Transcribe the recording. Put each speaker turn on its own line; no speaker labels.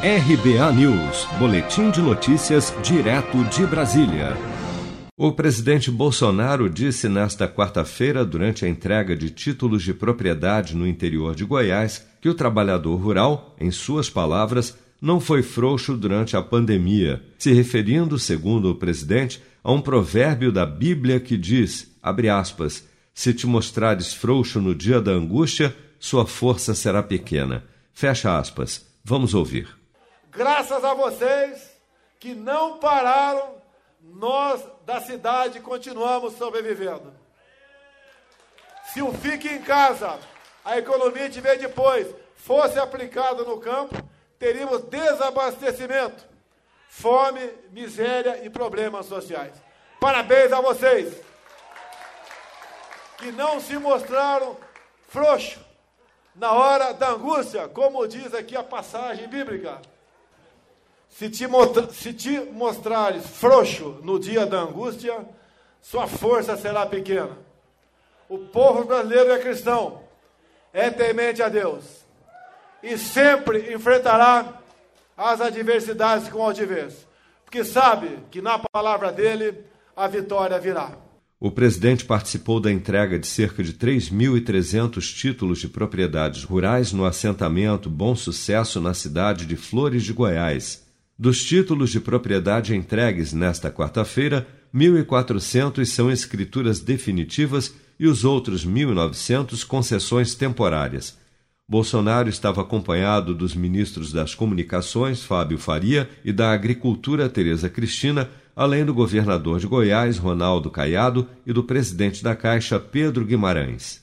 RBA News, Boletim de Notícias, direto de Brasília. O presidente Bolsonaro disse nesta quarta-feira, durante a entrega de títulos de propriedade no interior de Goiás, que o trabalhador rural, em suas palavras, não foi frouxo durante a pandemia, se referindo, segundo o presidente, a um provérbio da Bíblia que diz, aspas, se te mostrares frouxo no dia da angústia, sua força será pequena. Fecha aspas. Vamos ouvir.
Graças a vocês que não pararam, nós da cidade continuamos sobrevivendo. Se o fique em casa, a economia de depois, fosse aplicado no campo, teríamos desabastecimento, fome, miséria e problemas sociais. Parabéns a vocês que não se mostraram frouxos na hora da angústia, como diz aqui a passagem bíblica. Se te, se te mostrares frouxo no dia da angústia, sua força será pequena. O povo brasileiro é cristão, é temente a Deus e sempre enfrentará as adversidades com altivez, porque sabe que na palavra dele a vitória virá.
O presidente participou da entrega de cerca de 3.300 títulos de propriedades rurais no assentamento Bom Sucesso na cidade de Flores de Goiás. Dos títulos de propriedade entregues nesta quarta-feira, 1.400 são escrituras definitivas e os outros 1.900 concessões temporárias. Bolsonaro estava acompanhado dos ministros das Comunicações, Fábio Faria, e da Agricultura, Tereza Cristina, além do governador de Goiás, Ronaldo Caiado, e do presidente da Caixa, Pedro Guimarães.